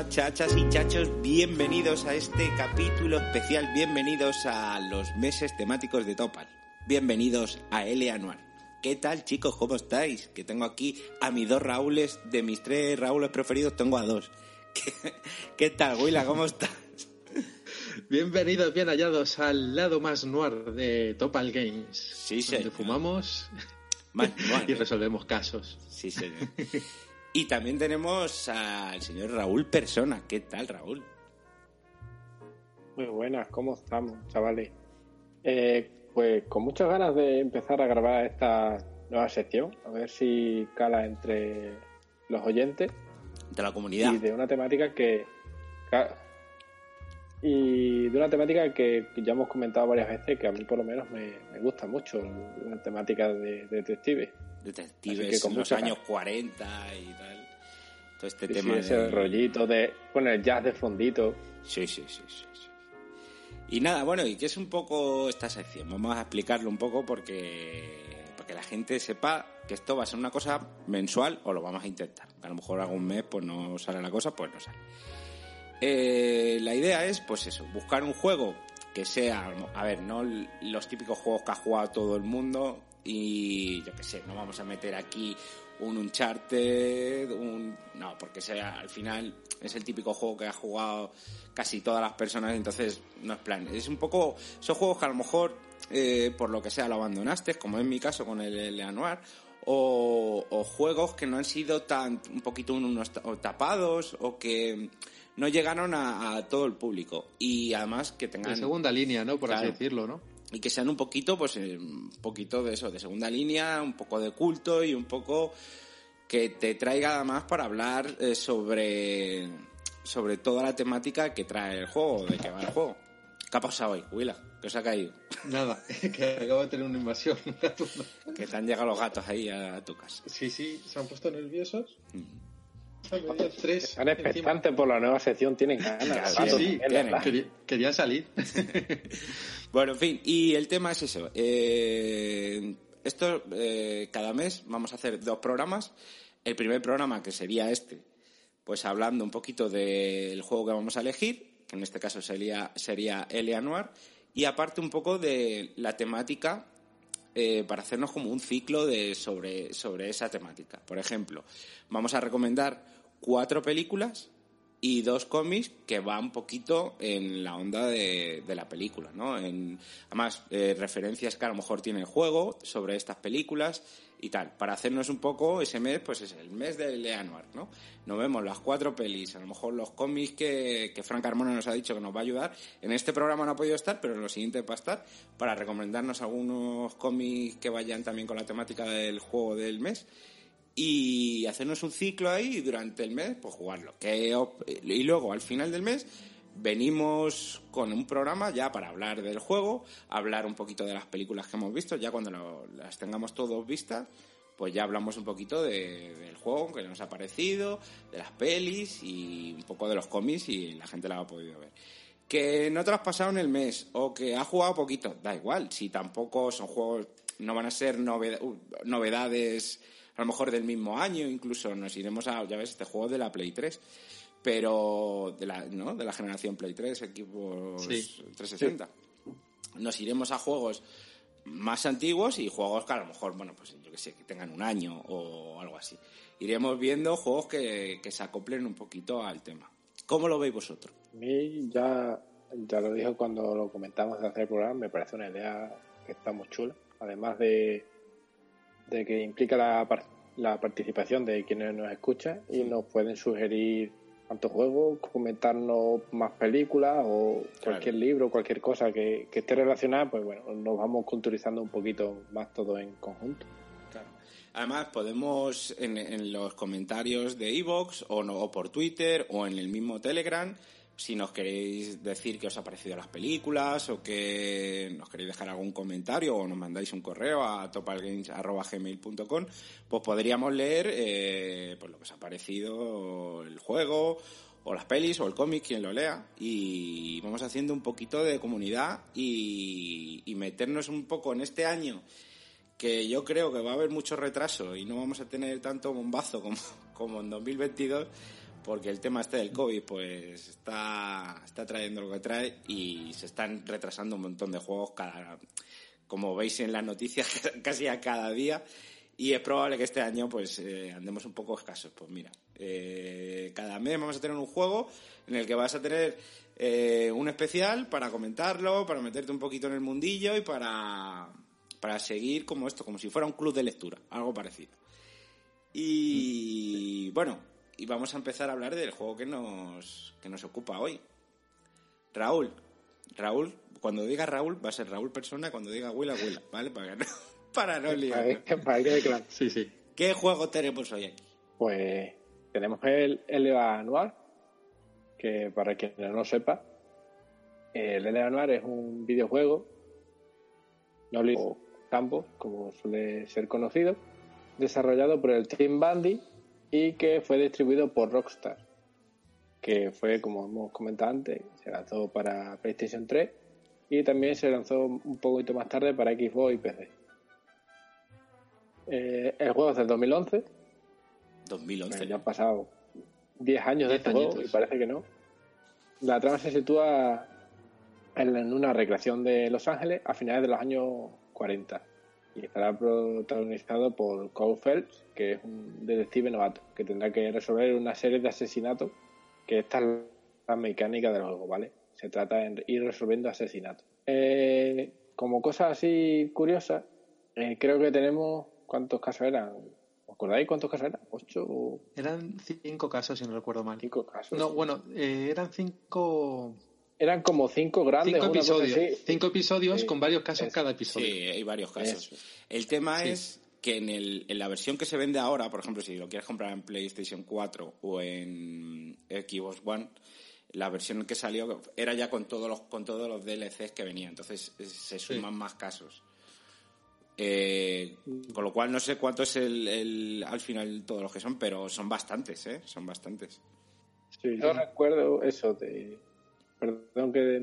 hola chachas y chachos, bienvenidos a este capítulo especial, bienvenidos a los meses temáticos de Topal, bienvenidos a L Anual. ¿Qué tal chicos? ¿Cómo estáis? Que tengo aquí a mis dos Raúles, de mis tres Raúles preferidos tengo a dos. ¿Qué, qué tal, Willa? ¿Cómo estás? Bienvenidos, bien hallados al lado más noir de Topal Games. Sí, Donde señor. fumamos Más noir, y ¿eh? resolvemos casos. Sí, señor. Y también tenemos al señor Raúl Persona. ¿Qué tal, Raúl? Muy buenas, ¿cómo estamos, chavales? Eh, pues con muchas ganas de empezar a grabar esta nueva sección, a ver si cala entre los oyentes De la comunidad. y de una temática que y de una temática que ya hemos comentado varias veces que a mí por lo menos me, me gusta mucho, una temática de, de detective. Detectives que con en los años 40 y tal. Todo este Sí, tema sí, ese de- rollito de poner jazz de fondito. Sí, sí, sí, sí, sí. Y nada, bueno, y que es un poco esta sección. Vamos a explicarlo un poco porque, porque la gente sepa que esto va a ser una cosa mensual o lo vamos a intentar. A lo mejor algún mes pues no sale la cosa, pues no sale. Eh, la idea es, pues eso, buscar un juego que sea, a ver, no los típicos juegos que ha jugado todo el mundo y yo qué sé, no vamos a meter aquí un Uncharted, un... No, porque sea, al final es el típico juego que ha jugado casi todas las personas, entonces no es plan. Es un poco, son juegos que a lo mejor, eh, por lo que sea, lo abandonaste, como en mi caso con el Leanoir, o, o juegos que no han sido tan, un poquito unos tapados, o que no llegaron a, a todo el público. Y además que tengan De segunda línea, ¿no? Por Claro. así decirlo, ¿no? Y que sean un poquito, pues, eh, un poquito de eso, de segunda línea, un poco de culto y un poco que te traiga además para hablar eh, sobre, sobre toda la temática que trae el juego, de qué va el juego. ¿Qué ha pasado hoy, Willa? ¿Qué os ha caído? Nada, que acabo de tener una invasión. Que te han llegado los gatos ahí a, a tu casa. sí, sí, se han puesto nerviosos. Mm. Tres Están expectantes por la nueva sección, tienen ganas. Claro, Sí, gatos sí, también, tienen. ¿verdad? quería- querían salir. Bueno, en fin, y el tema es eso. Eh, esto, eh, cada mes vamos a hacer dos programas. El primer programa, que sería este, pues hablando un poquito del juego que vamos a elegir, que en este caso sería, sería Eleanor, y aparte un poco de la temática eh, para hacernos como un ciclo de, sobre, sobre esa temática. Por ejemplo, vamos a recomendar cuatro películas y dos cómics que van un poquito en la onda de, de la película, ¿no? En, además, eh, referencias que a lo mejor tiene el juego sobre estas películas y tal. Para hacernos un poco ese mes, pues es el mes de Leanuar, ¿no? Nos vemos las cuatro pelis, a lo mejor los cómics que, que Frank Carmona nos ha dicho que nos va a ayudar. En este programa no ha podido estar, pero en lo siguiente va a estar para recomendarnos algunos cómics que vayan también con la temática del juego del mes y hacernos un ciclo ahí y durante el mes pues jugarlo. Y luego al final del mes venimos con un programa ya para hablar del juego, hablar un poquito de las películas que hemos visto, ya cuando lo- las tengamos todos vistas, pues ya hablamos un poquito de- del juego, que nos ha parecido, de las pelis y un poco de los cómics y la gente la ha podido ver. Que no te lo has pasado en el mes o que has jugado poquito, da igual, si tampoco son juegos, no van a ser uh, novedades a lo mejor del mismo año, incluso nos iremos a, ya ves, este juego de la Play 3, pero de la, ¿no? de la generación Play 3, equipos Sí. 360. Nos iremos a juegos más antiguos y juegos que a lo mejor, bueno, pues yo que sé, que tengan un año o algo así. Iremos viendo juegos que, que se acoplen un poquito al tema. ¿Cómo lo veis vosotros? A mí ya, ya lo dije cuando lo comentamos de hacer el programa, me parece una idea que está muy chula. Además de, de que implica la, la participación de quienes nos escuchan y nos pueden sugerir tantos juegos, comentarnos más películas o cualquier libro, cualquier cosa que, que esté relacionada, pues bueno, nos vamos culturizando un poquito más todo en conjunto. Claro. Además, podemos en, en los comentarios de Evox o, no- o por Twitter o en el mismo Telegram, si nos queréis decir qué os ha parecido las películas o que nos queréis dejar algún comentario o nos mandáis un correo a topalgames.gmail.com, pues podríamos leer eh, pues lo que os ha parecido el juego o las pelis o el cómic, quien lo lea, y vamos haciendo un poquito de comunidad y, y meternos un poco en este año que yo creo que va a haber mucho retraso y no vamos a tener tanto bombazo como, como en 2022, porque el tema este del COVID pues está, está trayendo lo que trae y se están retrasando un montón de juegos cada, como veis en las noticias casi a cada día y es probable que este año pues eh, andemos un poco escasos. Pues mira, eh, cada mes vamos a tener un juego en el que vas a tener eh, un especial para comentarlo, para meterte un poquito en el mundillo y para, para seguir como esto, como si fuera un club de lectura, algo parecido. Y bueno, y vamos a empezar a hablar del juego que nos, que nos ocupa hoy. Raúl, Raúl, cuando diga Raúl va a ser Raúl persona, cuando diga Willa, Willa, ¿vale? Para no, para no liar. Para que claro. Sí, sí. ¿Qué juego tenemos hoy aquí? Pues tenemos el LA Noir, que para quien no lo sepa, el LA Noir es un videojuego, no o campo, como suele ser conocido, desarrollado por el Team Bandy y que fue distribuido por Rockstar, que fue, como hemos comentado antes, se lanzó para PlayStation 3 y también se lanzó un poquito más tarde para Xbox y PC. Eh, el juego es del 2011. 2011. ya han pasado 10 años de este juego y parece que no. La trama se sitúa en una recreación de Los Ángeles a finales de los años 40 y estará protagonizado por Cole Phelps, que es un detective novato, que tendrá que resolver una serie de asesinatos, que esta es la mecánica del juego, ¿vale? Se trata de ir resolviendo asesinatos. Eh, como cosa así curiosa, eh, creo que tenemos, ¿cuántos casos eran? ¿Os acordáis cuántos casos eran? ¿Ocho? Eran cinco casos, si no recuerdo mal. Cinco casos. No, bueno, eh, eran cinco eran como cinco grandes. Cinco episodios, cinco episodios con varios casos cada episodio. Sí, hay varios casos. El tema es que en, el, en la versión que se vende ahora, por ejemplo, si lo quieres comprar en PlayStation 4 o en Xbox One, la versión que salió era ya con todos los con todos los DLCs que venían, entonces se suman más casos. Eh, con lo cual no sé cuánto es el, al final todos los que son, pero son bastantes, ¿eh? Son bastantes. Sí, yo recuerdo eso de Perdón que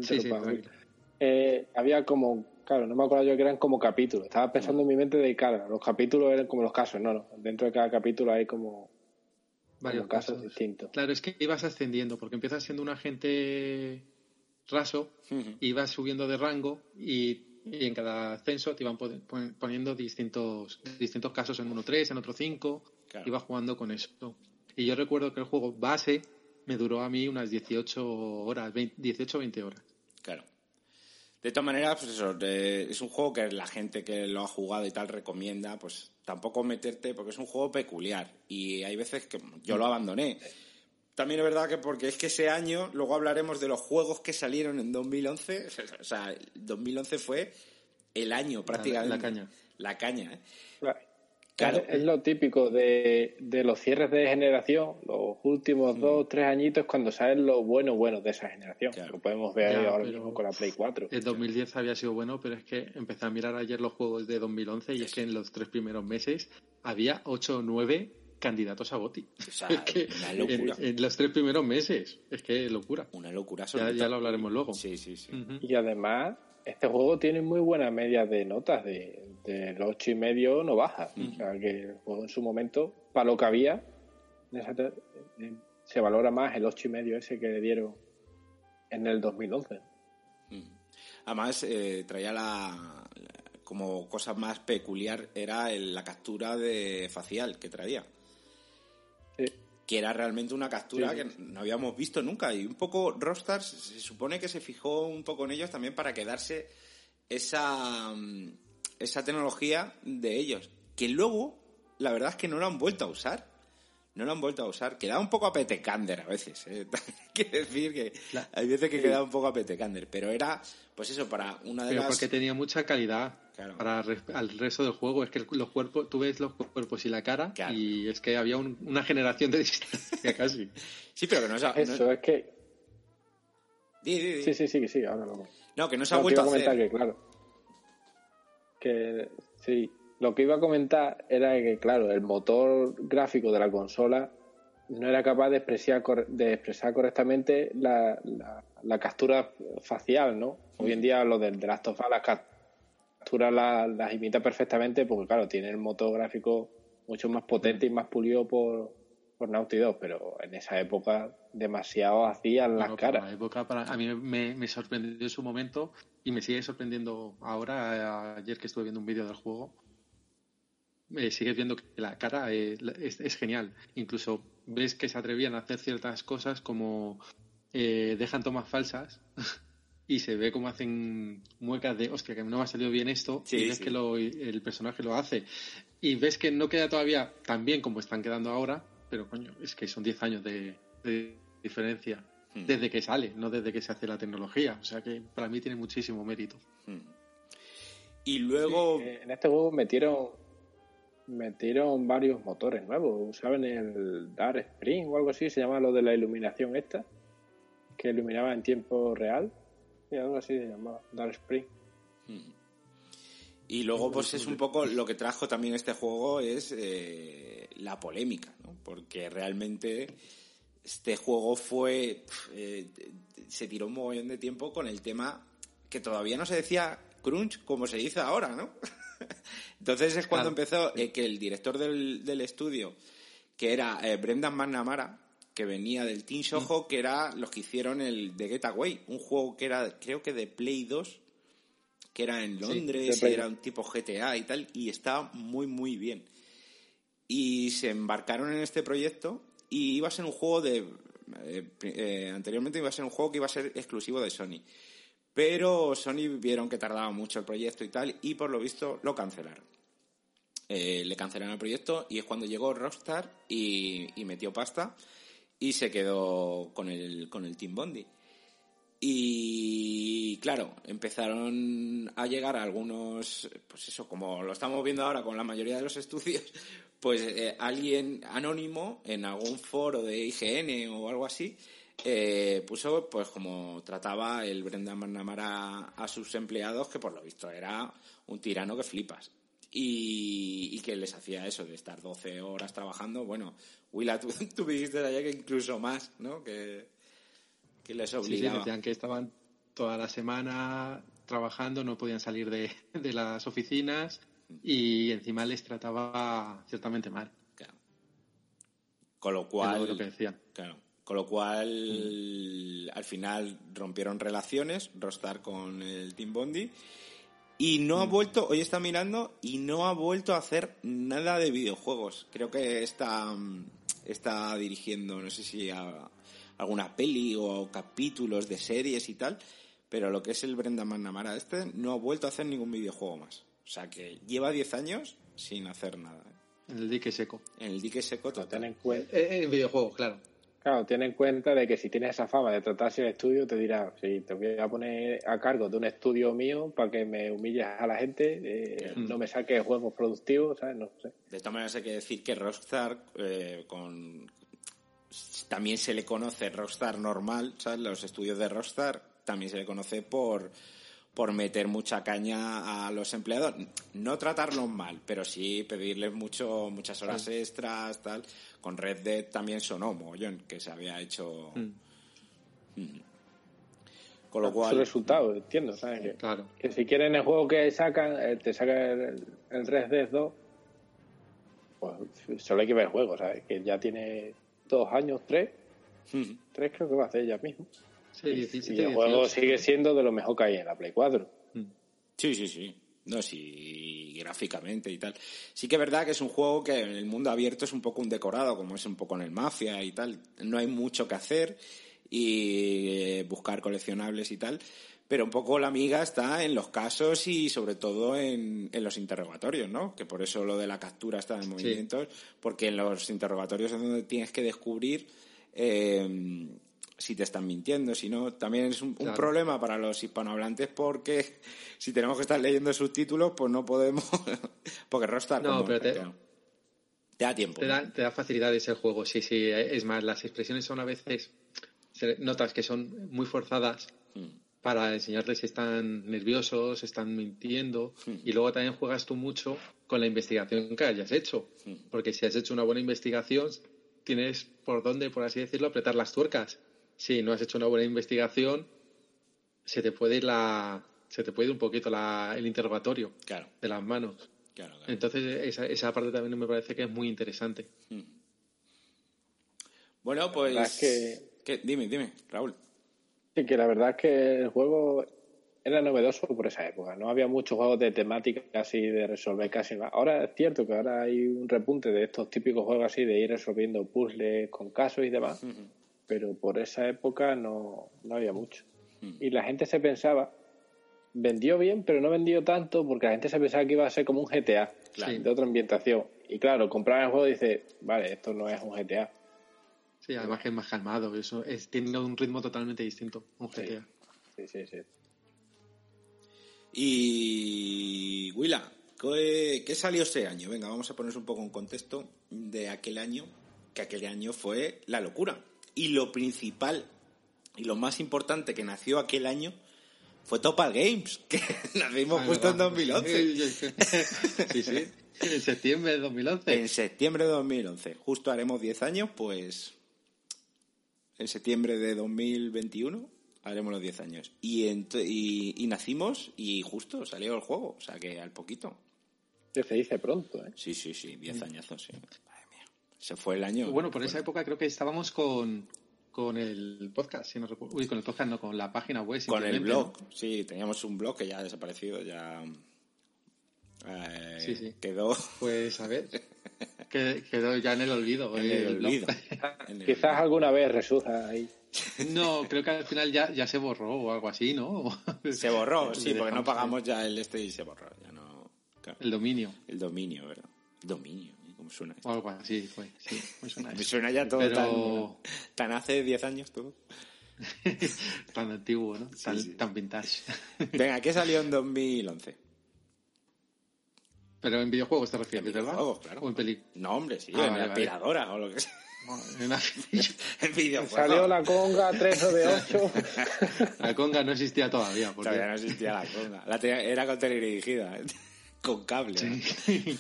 eh, había como, claro, no me acuerdo yo que eran como capítulos. Estaba pensando en mi mente de, cara los capítulos eran como los casos. No, no. Dentro de cada capítulo hay como varios casos, distintos. Claro, es que ibas ascendiendo, porque empiezas siendo un agente raso, y vas subiendo de rango y, en cada ascenso te iban poniendo distintos, distintos casos en uno 3, en otro 5, y ibas jugando con eso. Y yo recuerdo que el juego base me duró a mí unas 18 horas, 18 o 20 horas. Claro. De todas maneras, pues eso, es un juego que la gente que lo ha jugado y tal recomienda, pues tampoco meterte, porque es un juego peculiar. Y hay veces que yo lo abandoné. También es verdad que porque es que ese año, luego hablaremos de los juegos que salieron en 2011. O sea, 2011 fue el año prácticamente. La, caña. La caña, ¿eh? Es, lo típico de, los cierres de generación, los últimos mm. dos, tres añitos, cuando saben lo bueno, bueno de esa generación. Lo podemos ver ahora mismo con la Play 4. El 2010 había sido bueno, pero es que empecé a mirar ayer los juegos de 2011 y es que en los tres primeros meses había 8 o 9 candidatos a Boti. O sea, una locura. En, los tres primeros meses. Es que locura. Una locura. Ya, ya, lo hablaremos luego. Sí, sí, sí. Y además, este juego tiene muy buena media de notas de de los ocho y medio no baja. O sea que el juego en su momento, para lo que había, eh, se valora más el ocho y medio ese que le dieron en el 2011. Además, eh, traía la, como cosa más peculiar era la captura de facial que traía. Que era realmente una captura que no habíamos visto nunca. Y un poco Rockstar se supone que se fijó un poco en ellos también para quedarse esa mm, esa tecnología de ellos, que luego, la verdad es que no lo han vuelto a usar. No lo han vuelto a usar. Queda un poco a petecander a veces. ¿eh? Hay que decir que hay veces que queda un poco a petecander. Pero era, pues eso, para una de pero porque tenía mucha calidad para al resto del juego. Es que los cuerpos, tú ves los cuerpos y la cara y es que había una generación de distancia casi. sí, pero que no es... Eso, es que... Sí, sí, sí, sí, ahora no. No, que no se ha vuelto a hacer. Que, claro que sí, lo que iba a comentar era que, claro, el motor gráfico de la consola no era capaz de expresar, de expresar correctamente la, la, captura facial, ¿no? Hoy en día lo del de las las capturas las, imita perfectamente porque, claro, tiene el motor gráfico mucho más potente y más pulido por, por Naughty Dog, pero en esa época demasiado hacían las caras. época para, a mí me, me, sorprendió en su momento y me sigue sorprendiendo ahora, ayer que estuve viendo un vídeo del juego, me sigues viendo que la cara es, es, genial. Incluso ves que se atrevían a hacer ciertas cosas como eh, dejan tomas falsas y se ve como hacen muecas de, hostia, que no me ha salido bien esto, y ves que el personaje lo hace. Y ves que no queda todavía tan bien como están quedando ahora, pero coño, es que son 10 años de, diferencia. Desde que sale, no desde que se hace la tecnología. O sea que para mí tiene muchísimo mérito. Hmm. Y luego... Eh, en este juego metieron metieron varios motores nuevos. Usaban el Dark Spring o algo así, se llama lo de la iluminación esta, que iluminaba en tiempo real. Y algo así se llama Dark Spring. Hmm. Y luego, pues es un poco lo que trajo también este juego es eh, la polémica, ¿no? Porque realmente este juego fue. Eh, se tiró un mogollón de tiempo con el tema que todavía no se decía crunch como se dice ahora, ¿no? Entonces es cuando empezó eh, que el director del, del, estudio, que era Brendan McNamara, que venía del Team Soho, mm. que era los que hicieron el The Getaway, un juego que era, creo que de Play 2 que era en Londres, era un tipo GTA y tal, y estaba muy, muy bien. Y se embarcaron en este proyecto y iba a ser un juego de... Eh, eh, anteriormente iba a ser un juego que iba a ser exclusivo de Sony. Pero Sony vieron que tardaba mucho el proyecto y tal, y por lo visto lo cancelaron. Eh, le cancelaron el proyecto y es cuando llegó Rockstar y, y, metió pasta y se quedó con el, con el Team Bondi. Y claro, empezaron a llegar algunos, pues eso, como lo estamos viendo ahora con la mayoría de los estudios, pues eh, alguien anónimo en algún foro de IGN o algo así, eh, puso pues como trataba el Brendan McNamara a, sus empleados, que por lo visto era un tirano que flipas. Y, que les hacía eso de estar 12 horas trabajando. Bueno, Willa, tú, tú me dijiste allá que incluso más, ¿no? Que, que les obligaba. decían que estaban toda la semana trabajando, no podían salir de, las oficinas y encima les trataba ciertamente mal. Claro. Con lo cual. Lo que decían. Claro. Con lo cual, mm. al final rompieron relaciones, Rostar con el Team Bondi. Y no ha mm. vuelto, hoy está mirando, y no ha vuelto a hacer nada de videojuegos. Creo que está, está dirigiendo, no sé si a, alguna peli o capítulos de series y tal, pero lo que es el Brendan McNamara este no ha vuelto a hacer ningún videojuego más. O sea que lleva 10 años sin hacer nada. ¿eh? En el dique seco. En el dique seco total. en cuenta... Eh, en videojuegos, claro. Claro, ten en cuenta de que si tienes esa fama de tratarse el estudio, te dirá, si te voy a poner a cargo de un estudio mío para que me humilles a la gente, eh, mm. no me saques juegos productivos, ¿sabes? No sé. De todas maneras hay que decir que Rockstar, con, también se le conoce Rockstar normal, ¿sabes? Los estudios de Rockstar también se le conoce por, por meter mucha caña a los empleados. No tratarlos mal, pero sí pedirles mucho, muchas horas extras, tal. Con Red Dead también sonó mogollón, que se había hecho... Mm. Mm. Con lo cual... resultado, entiendo, ¿sabes? Que, claro. que si quieren el juego que sacan, eh, te sacan el, el Red Dead 2, pues solo hay que ver el juego, ¿sabes? Que ya tiene dos años, tres. Tres creo que va a hacer ella mismo. Sí, y el juego sigue siendo de lo mejor que hay en la Play 4. Mm. Sí, sí, sí. No, sí, gráficamente y tal. Sí que es verdad que es un juego que en el mundo abierto es un poco un decorado, como es un poco en el Mafia y tal. No hay mucho que hacer y eh, buscar coleccionables y tal pero un poco la amiga está en los casos y sobre todo en, en, los interrogatorios, ¿no? Que por eso lo de la captura está en movimientos, porque en los interrogatorios es donde tienes que descubrir eh, si te están mintiendo, si no, también es un, problema para los hispanohablantes porque si tenemos que estar leyendo subtítulos, pues no podemos, porque Rostar... No, pero te, da tiempo. Te da, te da facilidades el juego, sí, sí. Es más, las expresiones son a veces, notas que son muy forzadas. Mm para enseñarles si están nerviosos, están mintiendo. Hmm. Y luego también juegas tú mucho con la investigación que hayas hecho. Hmm. Porque si has hecho una buena investigación, tienes por dónde, por así decirlo, apretar las tuercas. Si no has hecho una buena investigación, se te puede ir la, se te puede ir un poquito la, el interrogatorio de las manos. Entonces esa, esa, parte también me parece que es muy interesante. Hmm. Bueno, pues... que... Dime, dime, Raúl. Sí, que la verdad es que el juego era novedoso por esa época. No había muchos juegos de temática así de resolver casi nada. Ahora es cierto que ahora hay un repunte de estos típicos juegos así de ir resolviendo puzzles con casos y demás, pero por esa época no, no había mucho. Y la gente se pensaba, vendió bien, pero no vendió tanto porque la gente se pensaba que iba a ser como un GTA de otra ambientación. Y claro, comprar el juego y dice, vale, esto no es un GTA. Sí, además que es más calmado, eso es, tiene un ritmo totalmente distinto, un GTA. sí, sí. sí. Y Willa, ¿qué, salió ese año? Venga, vamos a poner un poco en contexto de aquel año, que aquel año fue la locura. Y lo principal y lo más importante que nació aquel año fue Topal Games, que nacimos ah, justo en 2011. sí, sí. En septiembre de 2011. En septiembre de 2011. Justo haremos 10 años, pues en septiembre de 2021 haremos los 10 años. Y, y, nacimos y justo salió el juego, o sea que al poquito. Se dice pronto, ¿eh? Sí, sí, sí, 10 añazos, sí. Se fue el año. Bueno, por esa época creo que estábamos con, con el podcast, si no recuerdo. Uy, con el podcast, no, con la página web. Con el blog, sí, teníamos un blog que ya ha desaparecido, ya. Eh, sí, sí. Quedó. Pues a ver. quedó ya en el olvido. En el, olvido. Quizás alguna vez resurja ahí. No, creo que al final ya, ya se borró o algo así, ¿no? Se borró, sí, porque no pagamos ya el este y se borró. Ya no, El dominio. El dominio, ¿verdad? Dominio, ¿eh? ¿cómo suena? O algo así fue, sí, me suena, me suena ya todo tan, tan hace 10 años todo. tan antiguo, ¿no? Tan, tan vintage. Venga, ¿qué salió en 2011? Pero en videojuegos te refieres, ¿verdad? claro. O en película. No, hombre, sí, en aspiradora o lo que sea. en videojuegos. Salió la conga 3 o de 8. la conga no existía todavía. Porque... Todavía no existía la conga. La era con teledirigida, ¿eh? con cable. Sí.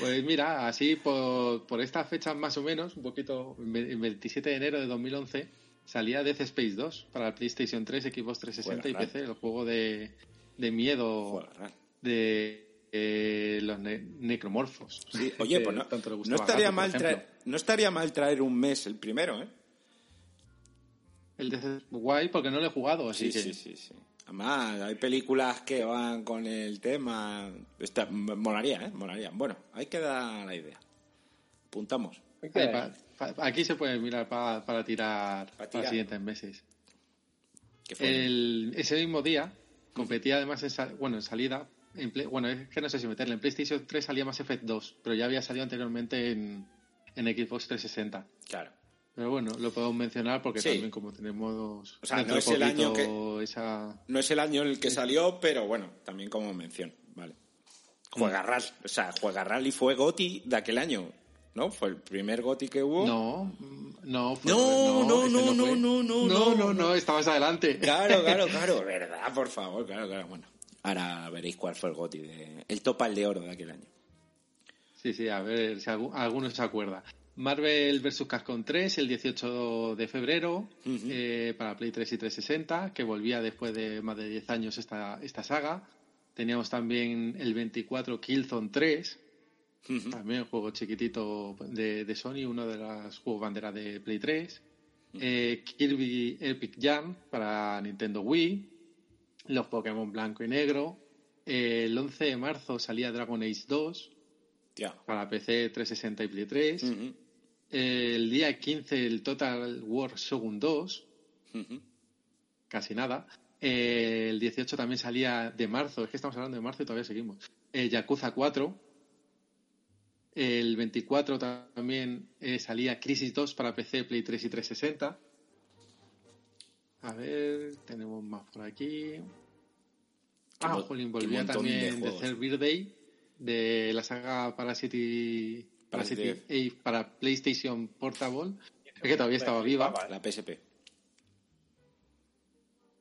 Pues mira, así por, por estas fechas más o menos, un poquito, el 27 de enero de 2011, salía Death Space 2 para el PlayStation 3, Xbox 360 y PC, el juego de, de miedo de eh, los necromorfos. oye, pues no, no estaría mal traer, no estaría mal traer un mes el primero, ¿eh? El de guay porque no lo he jugado, así sí, sí, sí, sí. Además, hay películas que van con el tema. Está, molaría, ¿eh? Molaría. Bueno, hay que dar la idea. Apuntamos. aquí se puede mirar para, tirar, para, los siguientes meses. El, ese mismo día competía además en, bueno, en salida bueno, es que no sé si meterle. En PlayStation 3 salía Mass Effect 2, pero ya había salido anteriormente en, en Xbox 360. Claro. Pero bueno, lo podemos mencionar porque también como tenemos... O sea, no es el año que... No es el año en el que salió, pero bueno, también como mención, vale. Juega mm. Rally, o sea, Juega Rally fue GOTI de aquel año, ¿no? Fue el primer GOTI que hubo. No, no, fue, no, no, no, no, no, no, no, no, no, estabas adelante. Claro, claro, claro, verdad, por favor, claro, claro, bueno. Ahora veréis cuál fue el GOTI, de, el topal de oro de aquel año. Sí, sí, a ver si alguno se acuerda. Marvel vs. Capcom 3 el 18 de febrero eh, para Play 3 y 360, que volvía después de más de 10 años esta, esta saga. Teníamos también el 24 Killzone 3, también un juego chiquitito de, de, Sony, uno de los juegos bandera de Play 3. Eh, Kirby Epic Jam para Nintendo Wii los Pokémon blanco y negro. el 11 de marzo salía Dragon Age 2 para PC 360 y Play 3. El día 15 el Total War Shogun 2. Casi nada. el 18 también salía de marzo, es que estamos hablando de marzo y todavía seguimos. Yakuza 4. El 24 también eh, salía Crisis 2 para PC, Play 3 y 360. A ver, tenemos más por aquí. Ah, Jolín, volvía también de, Third Birthday de la saga Parasite, Parasite para PlayStation Portable, es que todavía estaba viva. La PSP.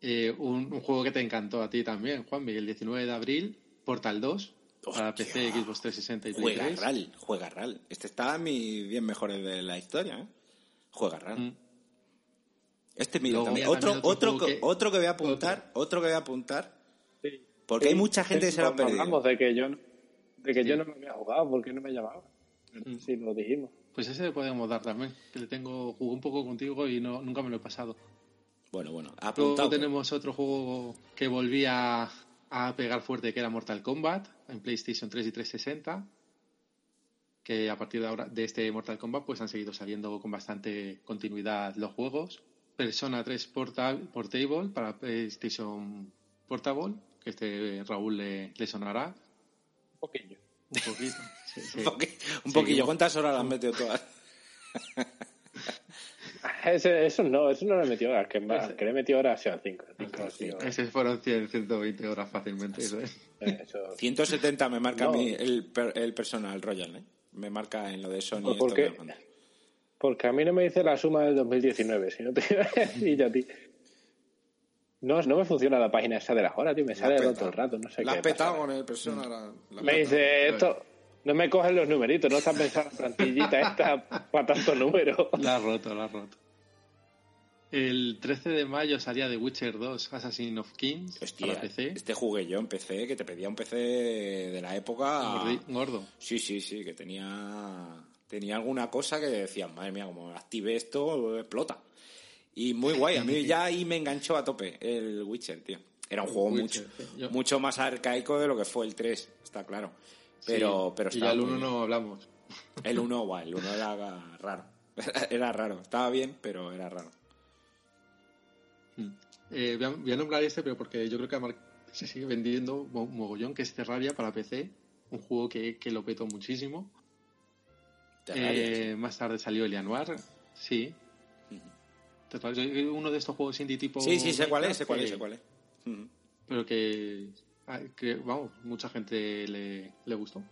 Eh, un, juego que te encantó a ti también, Juan el 19 de abril, Portal 2, para PC, Xbox 360 y Juega RAL, juega RAL. Este está a mis 10 mejores de la historia, ¿eh? Juega RAL. Mm. Este, mira, otro, otro, que, otro que voy a apuntar, otro, que voy a apuntar, porque hay mucha gente que se lo ha perdido. Hablamos de que yo, de que yo no me había jugado, porque no me llamaba. Sí, lo dijimos. Pues ese le podemos dar también, que le tengo, jugué un poco contigo y no, nunca me lo he pasado. Bueno, bueno, Luego tenemos otro juego que volvía a pegar fuerte, que era Mortal Kombat, en PlayStation 3 y 360 que a partir de ahora de este Mortal Kombat pues han seguido saliendo con bastante continuidad los juegos. Persona 3 Portable para PlayStation Portable, que este Raúl le, le sonará. Un poquillo. Un poquito. Un, poquillo. ¿Cuántas horas las han metido todas? Ese, eso no, eso no le metió horas, que, más, que le metió horas a 5. Ese fueron 100, 120 horas fácilmente. Eso, es. 170 me marca a mí el, el personal Royal, ¿eh? me marca en lo de Sony. Pues porque, porque a mí no me dice la suma del 2019, si no te y a ti. No, no me funciona la página esa de las horas, tío. Me sale todo el rato, no sé la qué. petado con el persona. La, me dice esto. No me cogen los numeritos, no estás pensando en plantillita esta para tantos números. La ha roto, la ha roto. El 13 de mayo salía The Witcher 2 Assassin of Kings para PC. Este jugué yo en PC, que te pedía un PC de la época. Gordo. Sí, sí, sí, que tenía tenía alguna cosa que decía, madre mía, como active esto, explota. Y muy guay, a mí ya ahí me enganchó a tope el Witcher, tío. Era un juego mucho, mucho más arcaico de lo que fue el 3, está claro. Pero, pero y ya el 1 no hablamos. El 1, guay, el 1 era raro. Era raro, estaba bien, pero era raro. Mm. Eh, voy, a, nombrar este, pero porque yo creo que se sigue vendiendo mogollón, que es Terraria para PC, un juego que, que lo petó muchísimo. Eh, más tarde salió el Januar, sí. Uno de estos juegos indie tipo. Sí, sí, sé cuál es, sé cuál es, sé cuál es. Pero que, que, vamos, mucha gente le, le gustó.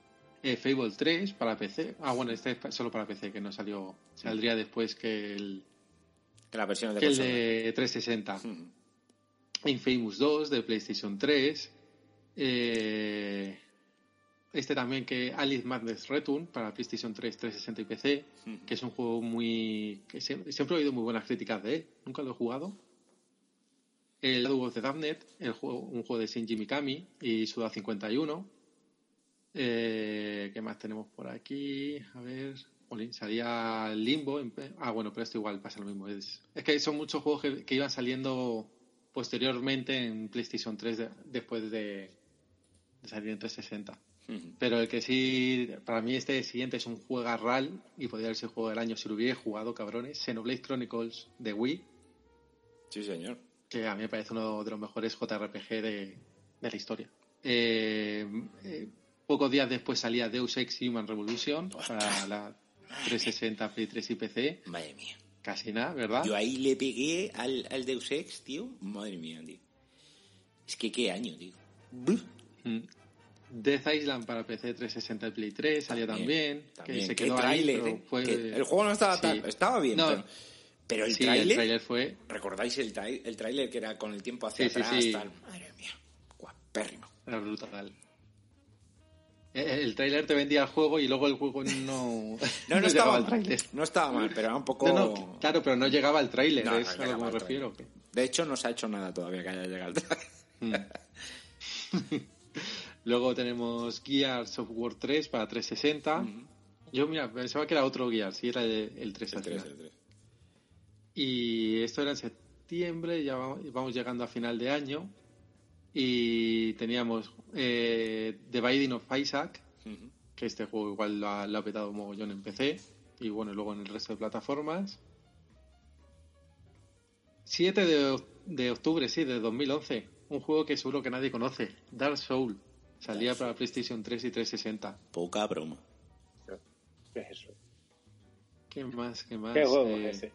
Eh, Fable 3 para PC. Ah, bueno, este es solo para PC, que no salió. Saldría después que el, la versión de que el de 360. Infamous 2 de PlayStation 3. Eh, este también que Alice Madness Return para PlayStation 3, 360 y PC, que es un juego muy... que siempre, he oído muy buenas críticas de él, nunca lo he jugado. El Shadow of the Damned, el juego, un juego de Shinji Mikami y Suda 51. Eh, ¿Qué más tenemos por aquí? A ver salía Limbo. ah, bueno, pero esto igual pasa lo mismo. Es, que son muchos juegos que, iban saliendo posteriormente en PlayStation 3 después de, salir en 360. Pero el que sí, para mí este siguiente es un juego RAL y podría haber sido el juego del año si lo hubiera jugado, cabrones. Xenoblade Chronicles de Wii. Sí, señor. Que a mí me parece uno de los mejores JRPG de, la historia. Eh, eh, pocos días después salía Deus Ex Human Revolution para la 360, Play 3 y PC. Madre mía. Casi nada, ¿verdad? Yo ahí le pegué al, al Deus Ex, tío. Madre mía, tío. Es que qué año, tío. Mm. Death Island para PC 360 y Play 3 salía también. Que se quedó ahí, El juego no estaba tan... Estaba bien, pero... el, sí, trailer, fue... ¿Recordáis el, el trailer que era con el tiempo hacia atrás? Tal? Madre mía, guapérrimo. Era brutal. Eh, el tráiler te vendía el juego y luego el juego no, no, no, estaba al tráiler. No estaba mal, pero era un poco... claro, pero no llegaba al tráiler, es a lo que me refiero. De hecho, no se ha hecho nada todavía que haya llegado al tráiler. Mm. luego tenemos Gears of War 3 para 360. Yo, mira, pensaba que era otro Gears, sí, era el, 3 el 3, el 3. Y esto era en septiembre, ya vamos llegando a final de año y teníamos eh, The Binding of Isaac, que este juego igual lo ha, lo ha petado un mogollón en PC y bueno, luego en el resto de plataformas. 7 de, de, octubre, sí, de 2011. Un juego que seguro que nadie conoce. Dark Soul. Salía para PlayStation 3 y 360. Poca broma. ¿Qué es eso? ¿Qué más? ¿Qué más? ¿Qué juego es eh, ese?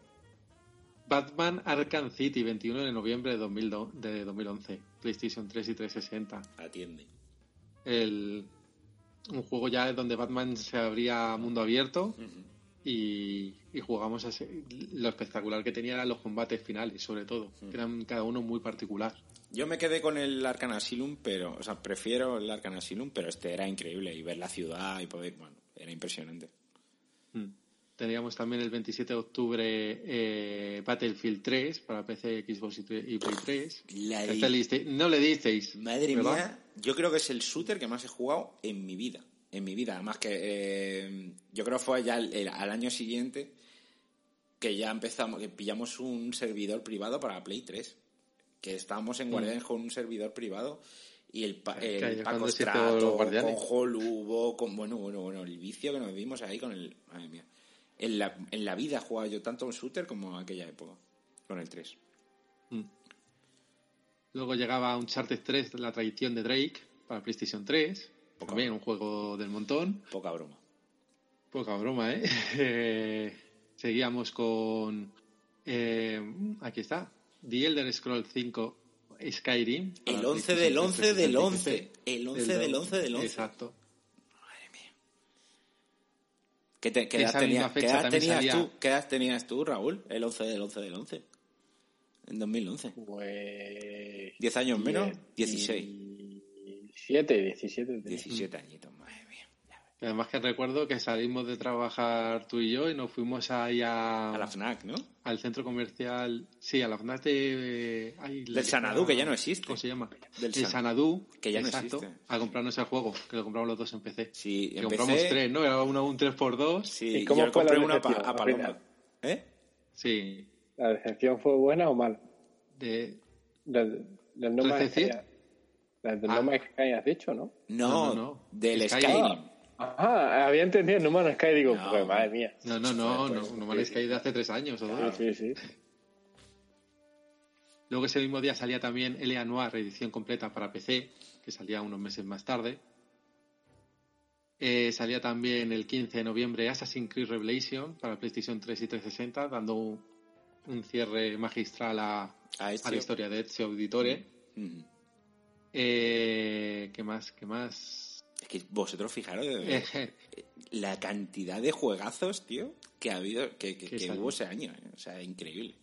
Batman Arkham City, 21 de noviembre de, 2011. PlayStation 3 y 360. Atiende. El, un juego ya donde Batman se abría mundo abierto y, jugamos ese, lo espectacular que tenía eran los combates finales, sobre todo, que eran cada uno muy particular. Yo me quedé con el Arkham Asylum, pero, o sea, prefiero el Arkham Asylum, pero este era increíble y ver la ciudad y poder, bueno, era impresionante. Mm. Teníamos también el 27 de octubre eh, Battlefield 3 para PC, Xbox y Play 3. Este no le disteis. Madre mía, yo creo que es el shooter que más he jugado en mi vida. en mi vida. Además que eh, yo creo que fue ya el- al año siguiente que ya empezamos, que pillamos un servidor privado para Play 3. Que estábamos en Guardianes con un servidor privado y el, pa- el Paco Strato, con. Holubo, con bueno, bueno, bueno, el vicio que nos dimos ahí con el. Madre mía. En la, en la vida jugaba yo tanto un shooter como en aquella época, con el 3. Luego llegaba Uncharted 3, la tradición de Drake, para PlayStation 3. Poca También un juego del montón. Poca broma. Poca broma, ¿eh? Seguíamos con... eh, aquí está. The Elder Scrolls 5 Skyrim. El 11 PlayStation del 3, 11 del 360 11. El 11 del 11 del 11. Exacto. ¿Qué, te- qué edad, tenía- qué edad tenías salía- tú, ¿Qué edad tenías tú, Raúl? El 11 del 11 del 11. En 2011. Pues. 10 años menos, 16. 17, 17. tenía. 17 añitos, madre mía. Ya ves. Además que recuerdo que salimos de trabajar tú y yo y nos fuimos ahí a, A la FNAC, ¿no? al centro comercial, sí, a la FNAC de... ay, la Del que Sanadú, está- que ya no existe. ¿Cómo se llama? Del el San- Sanadú, que ya no exacto, existe. a comprarnos el juego, que lo compramos los dos en PC. Sí, que compramos tres, ¿no? Era uno un 3x2. Sí, ¿Y cómo yo fue la una pa- a al Paloma. final? ¿Eh? Sí, ¿La decepción fue buena o mala? de... Del, del No Man's ¿Recepción? Sky. Del del Ah. No Man's Sky has dicho, ¿no? No, No, no, no. del Skyrim. Ajá, había entendido No Man's Sky. Digo, No. pues madre mía. No, no, no, Pues, no, no me que de hace tres años o dos. Sí, sí, sí. Luego ese mismo día salía también L.A. Noir, edición completa para PC, que salía unos meses más tarde. Eh, salía también el 15 de noviembre Assassin's Creed Revelation para PlayStation 3 y 360, dando un, un cierre magistral a, A a Ezio. la historia de Ezio Auditore. Ujú. Eh, ¿Qué más? ¿Qué más? Es que vosotros fijaros la cantidad de juegazos, tío, que ha habido, que, que- hubo ese año. ¿eh? O sea, increíble.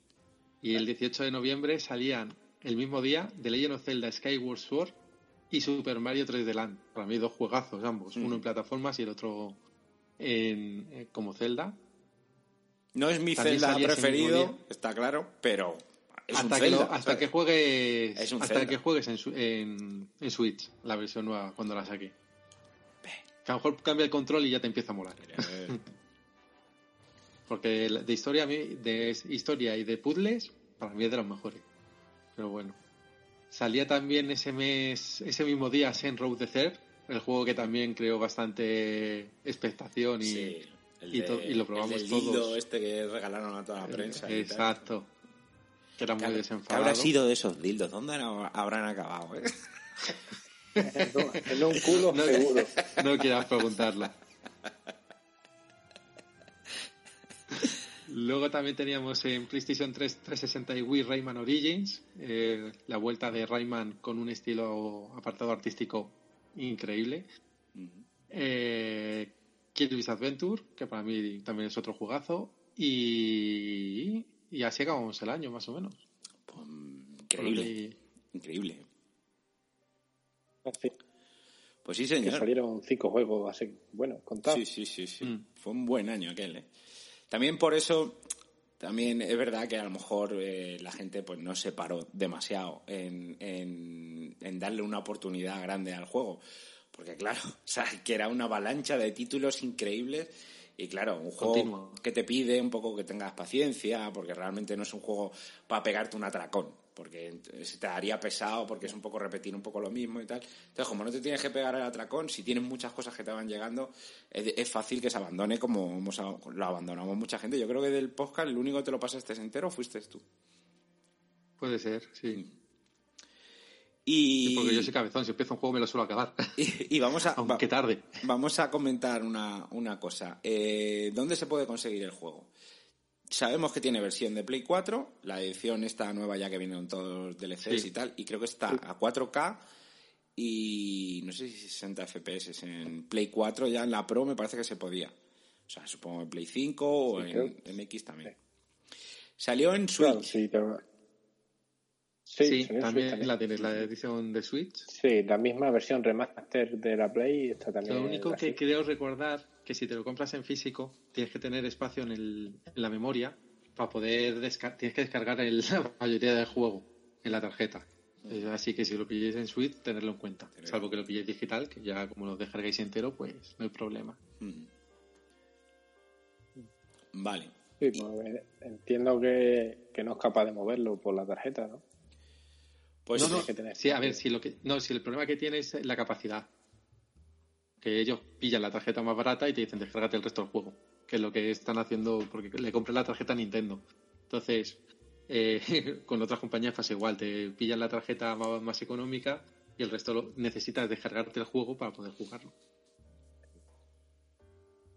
y el 18 de noviembre salían el mismo día The Legend of Zelda Skyward Sword y Super Mario 3D Land. Para mí dos juegazos ambos, Mm. uno en plataformas y el otro en, eh, como Zelda. No es mi También Zelda preferido, está claro, pero es hasta un que, lo- hasta ¿sabes? que juegues hasta Zelda. que juegues en, en Switch la versión nueva cuando la saque que a lo mejor cambia el control y ya te empieza a molar Eh, porque de historia de historia y de puzzles para mí es de los mejores pero bueno salía también ese mes ese mismo día Saint Road the Third el juego que también creó bastante expectación y sí, y de- to- y lo probamos el todos. este que regalaron a toda la prensa. exacto que era muy ¿Qué habrá- ¿Qué desenfadado habrá sido de esos dildos? ¿Dónde hab- habrán acabado? eh? En un culo No, seguro. no quieras preguntarlo. Luego también teníamos en PlayStation 3 360 y Wii Rayman Origins, eh, la vuelta de Rayman con un estilo apartado artístico increíble. Eh, Kirby's Adventure, que para mí también es otro jugazo. Y, y así acabamos el año, más o menos. Pues, increíble, increíble. Así Pues sí, que señor. salieron cinco juegos así, bueno, contados. Sí, sí, sí, sí. Mm. Fue un buen año aquel, ¿eh? También por eso, también es verdad que a lo mejor eh, la gente pues no se paró demasiado en, en, en darle una oportunidad grande al juego. Porque claro, o sea, que era una avalancha de títulos increíbles y claro, un juego Continuo. que te pide un poco que tengas paciencia, porque realmente no es un juego para pegarte un atracón, porque se te haría pesado, porque es un poco repetir un poco lo mismo y tal. Entonces, como no te tienes que pegar el atracón, si tienes muchas cosas que te van llegando, es, es fácil que se abandone como hemos, lo abandonamos mucha gente. Yo creo que del podcast el único que te lo pasaste entero fuiste tú. puede ser, sí. Y, Sí, Porque yo soy cabezón, si empiezo un juego me lo suelo acabar. y, y vamos a... Aunque tarde. Vamos a comentar una, una cosa. Eh, ¿Dónde se puede conseguir el juego? Sabemos que tiene versión de Play 4, la edición esta nueva ya que viene con todos los DLCs Sí. y tal, y creo que está a 4K y no sé si 60 FPS en Play 4, ya en la Pro me parece que se podía. O sea, supongo en Play 5 o Sí, en, creo. en X también. Salió en Switch. Claro, sí, también, la tienes, la edición de Switch. Sí, la misma versión remaster de la Play está también. Lo único que creo recordar que si te lo compras en físico, tienes que tener espacio en, el- en la memoria para poder descargar. Tienes que descargar el- la mayoría del juego en la tarjeta. Eh, Así que si lo pilláis en Switch, tenerlo en cuenta. Tenerlo. Salvo que lo pilléis digital, que ya como lo descargáis entero, pues no hay problema. Mm. Vale. Sí, pues, entiendo que, que no es capaz de moverlo por la tarjeta, ¿no? Pues no, que tener- sí, a ver, si lo que, no, si el problema que tiene es la capacidad. Que ellos pillan la tarjeta más barata y te dicen descárgate el resto del juego. Que es lo que están haciendo porque le compré la tarjeta a Nintendo. Entonces, eh, con otras compañías pasa igual, te pillan la tarjeta más, más económica y el resto lo, necesitas descargarte el juego para poder jugarlo.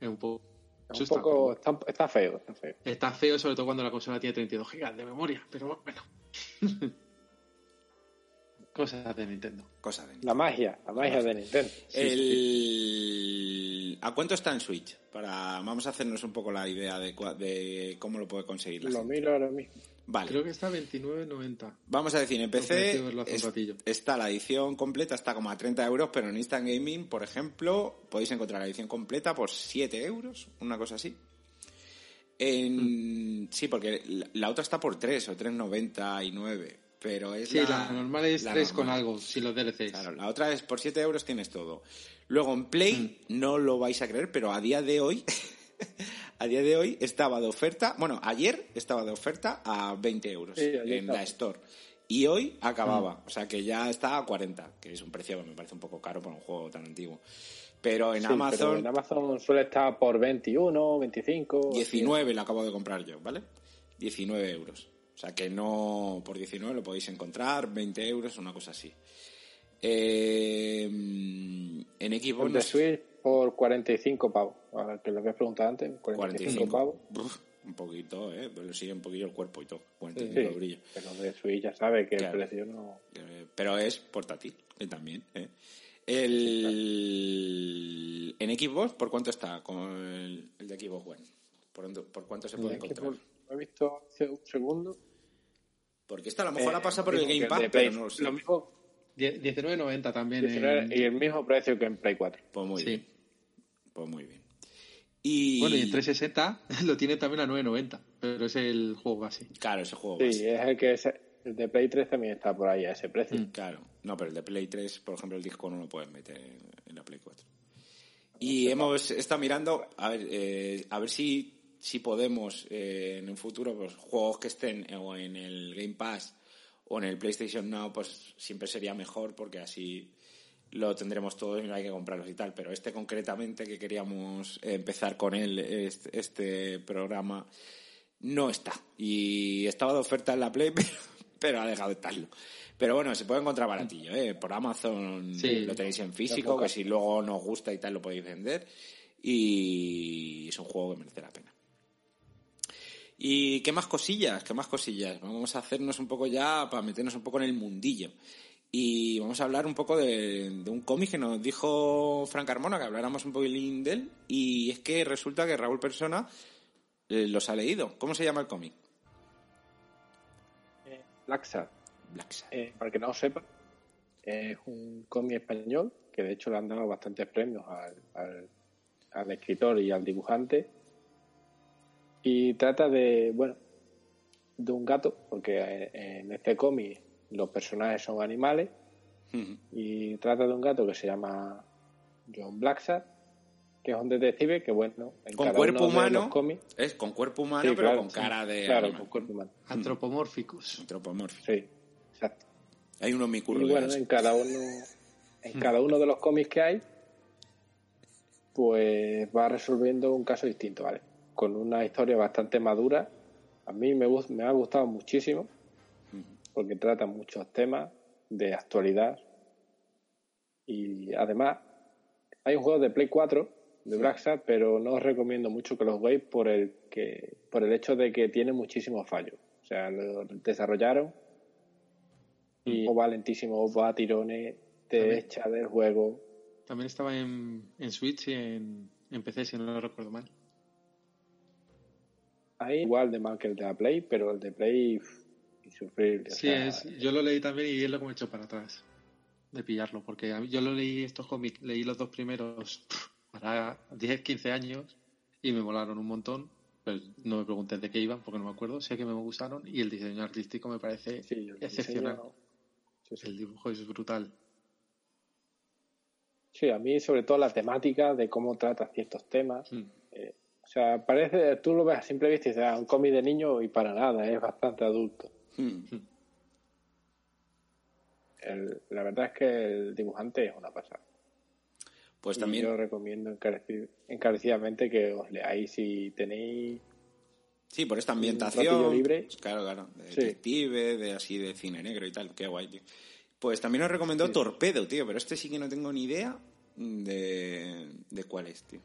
Es un poco... Es eso un está- poco, está, está feo, está feo. Está feo, sobre todo cuando la consola tiene 32 GB de memoria, pero bueno. Cosas de Nintendo. cosa de La magia, la magia de Nintendo. El... ¿A cuánto está en Switch? Para vamos a hacernos un poco la idea de, cua- de cómo lo puede conseguir la Lo gente. miro ahora mismo. Vale. Creo que está 29.90. Vamos a decir, en PC es- está la edición completa, está como a 30 euros, pero en Instant Gaming, por ejemplo, podéis encontrar la edición completa por 7 euros, una cosa así. En... Mm. Sí, porque la, la otra está por 3 o 3,99, pero es Sí, la, la, normal es la 3 con algo, si los DLCs. Claro, la otra es por 7 euros tienes todo. Luego en Play, Mm. no lo vais a creer, pero a día de hoy, a día de hoy estaba de oferta, bueno, ayer estaba de oferta a 20 euros Sí, en estaba. la Store. Y hoy acababa, Mm. o sea que ya está a 40, que es un precio que me parece un poco caro para un juego tan antiguo. Pero en Sí, pero Amazon, en Amazon suele estar por 21, 25. 19 lo acabo de comprar yo, ¿vale? 19 euros. O sea que no, por 19 lo podéis encontrar, 20 euros, una cosa así. Eh, en Xbox El no de sé- Switch por 45 pavos. Ahora que lo habías preguntado antes, 45, 45. pavos. Un poquito, ¿eh? Pero sigue un poquillo el cuerpo y todo. 45 Sí, brillo. pero de Switch ya sabe que Claro. el precio no. Eh, pero es portátil eh, también. ¿eh? El... En Xbox, ¿por cuánto está con el, el de Xbox One? ¿Por, cuánto se puede encontrar? Lo he visto hace un segundo. Porque esta a lo mejor la Eh, pasa por el Game Pass, pero no lo sé. Lo mismo, Die- 19.90 también. 19 en- y el mismo precio que en Play 4. Pues muy Sí. bien. Pues muy bien. Y... Bueno, y en 360 lo tiene también a 9.90, pero es el juego base. Claro, ese juego Sí, base. es el que es, el de Play 3 también está por ahí a ese precio. Mm. Claro. No, pero el de Play 3, por ejemplo, el disco no lo puedes meter en la Play 4. Y hemos estado mirando a ver, eh, a ver si, si podemos eh, en un futuro, pues juegos que estén o en el Game Pass o en el PlayStation Now, pues siempre sería mejor porque así lo tendremos todo y no hay que comprarlos y tal. Pero este concretamente que queríamos empezar con él, este, programa, no está. Y estaba de oferta en la Play, pero, pero ha dejado de estarlo. Pero bueno, se puede encontrar baratillo, ¿eh? Por Amazon Sí. lo tenéis en físico, que si luego nos gusta y tal lo podéis vender. Y es un juego que merece la pena. ¿Y qué más cosillas? ¿Qué más cosillas? Vamos a hacernos un poco ya, para meternos un poco en el mundillo. Y vamos a hablar un poco de, de un cómic que nos dijo Frank Carmona, que habláramos un poquilín de él. Y es que resulta que Raúl Persona eh, los ha leído. ¿Cómo se llama el cómic? Eh, Black Sad, Black Sad. eh, para que no lo sepa, es un cómic español que de hecho le han dado bastantes premios al, al- al escritor y al dibujante. Y trata de, bueno, de un gato, porque eh, en este cómic los personajes son animales, y trata de un gato que se llama John Blacksad, que es un detective que, bueno, en Con cada cuerpo uno de humano, los cómics, es con cuerpo humano, Sí, pero claro, con sí. cara de claro, animal. con cuerpo humano. Antropomórficos. Antropomórfico. Sí, exacto. Hay unos micurros Y de bueno, en cada uno, en cada uno de los cómics que hay, pues va resolviendo un caso distinto, ¿vale? Con una historia bastante madura. A mí me, me ha gustado muchísimo, porque trata muchos temas de actualidad. Y además, hay un juego de Play 4 de Sad, pero no os recomiendo mucho que los veáis por el, que, por el hecho de que tiene muchísimos fallos. O sea, lo desarrollaron y va lentísimo, va a tirones, te También. echa del juego. También estaba en, en Switch y en, en PC, si no lo recuerdo mal. Ahí igual de mal que el de la Play, pero el de Play insufrible. Sí, sea, es, yo lo leí también y es lo que me echó para atrás de pillarlo, porque a mí- yo lo leí estos cómics, leí los dos primeros para 10, 15 años y me molaron un montón, pero no me preguntes de qué iban porque no me acuerdo, sé que me gustaron y el diseño artístico me parece sí, excepcional. diseño El dibujo es brutal. Sí, a mí sobre todo la temática de cómo trata ciertos temas. Mm. eh, o sea, parece, tú lo ves a simple vista y dices, ah, un cómic de niño y para nada, es bastante adulto. Hmm. El- la verdad es que el dibujante es una pasada. Pues Y también. yo recomiendo encareci- encarecidamente que os leáis si tenéis Sí, por esta ambientación. libre. claro, claro. De Sí. detective, de así de cine negro y tal. Qué guay, tío. Pues también os recomendó Sí. Torpedo, tío. Pero este sí que no tengo ni idea de, de cuál es, tío.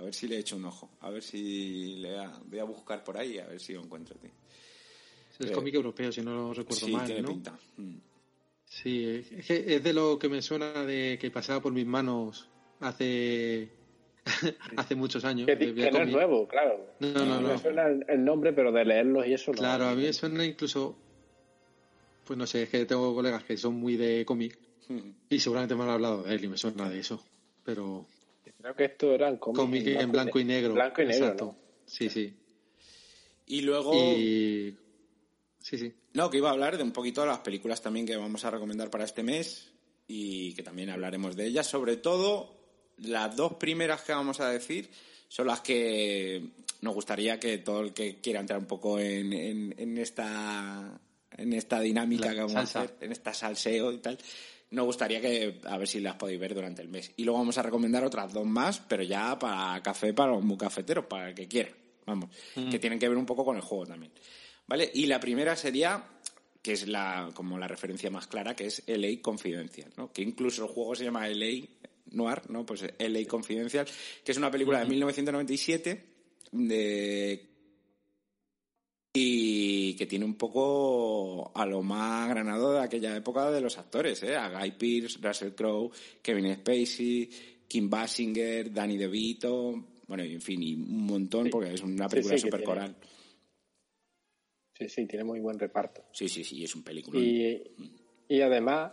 A ver si le echo un ojo. A ver si le a- voy a buscar por ahí a ver si lo encuentro, tío. Es Eh, cómic europeo, si no lo recuerdo sí, mal, tiene ¿no? pinta. Mm. Sí, es, que es de lo que me suena de que pasaba por mis manos hace hace muchos años. que, que no es nuevo, claro. No, no, no, Me suena el, el nombre, pero de leerlos y eso no. Claro, a mí me suena incluso, pues no sé, es que tengo colegas que son muy de cómic Mm. y seguramente me han hablado de él y me suena de eso, pero Creo que esto eran cómics cómic en blanco y negro. Blanco y negro, exacto. ¿no? Sí, sí. Y luego. Y sí, sí. No, que iba a hablar de un poquito de las películas también que vamos a recomendar para este mes y que también hablaremos de ellas. Sobre todo, las dos primeras que vamos a decir son las que nos gustaría que todo el que quiera entrar un poco en, en- en esta en esta dinámica La que vamos salsa. a hacer, en esta salseo y tal, nos gustaría que a ver si las podéis ver durante el mes. Y luego vamos a recomendar otras dos más, pero ya para café, para los muy cafeteros, para el que quiera. Vamos, que tienen que ver un poco con el juego también. ¿Vale? Y la primera sería, que es la, como la referencia más clara, que es LA Confidencial, ¿no? Que incluso el juego se llama LA Noir, ¿no? Pues LA Confidencial, que es una película de 1997 de y que tiene un poco a lo más granado de aquella época de los actores, ¿eh? A Guy Pearce, Russell Crowe, Kevin Spacey, Kim Basinger, Danny DeVito, bueno, y en fin, y un montón, Sí. porque es una Sí, película sí, que súper coral. Sí, sí, tiene muy buen reparto. Sí, sí, sí, es un película. Y, y además,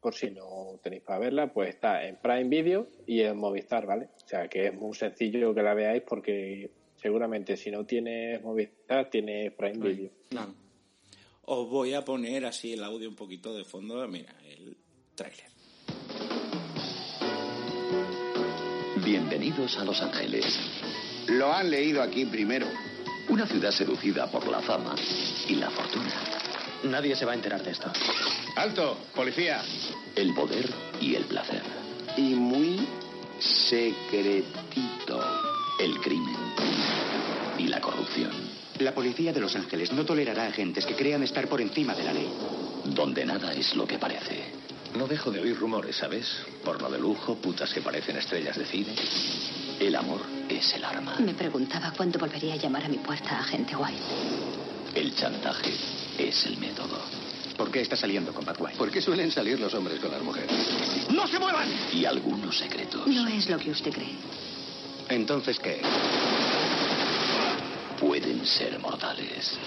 por si no tenéis para verla, pues está en Prime Video y en Movistar, ¿vale? O sea que es muy sencillo que la veáis porque seguramente si no tienes Movistar, tienes Prime Video. Claro. Os voy a poner así el audio un poquito de fondo, mira, el tráiler. Bienvenidos a Los Ángeles, Lo han leído aquí primero. una ciudad seducida por la fama y la fortuna, Nadie se va a enterar de esto. ¡Alto! ¡Policía! el poder y el placer, Y muy secretito. el crimen corrupción, La policía de Los Ángeles no tolerará agentes que crean estar por encima de la ley. donde nada es lo que parece. No dejo de oír rumores, ¿sabes? Porno de lujo, putas que parecen estrellas de cine. El amor es el arma, Me preguntaba cuándo volvería a llamar a mi puerta a agente White. el chantaje es el método ¿Por qué está saliendo con Pat White? ¿Por qué suelen salir los hombres con las mujeres? ¡No se muevan! y algunos secretos No es lo que usted cree. Entonces, ¿qué? Pueden ser mortales.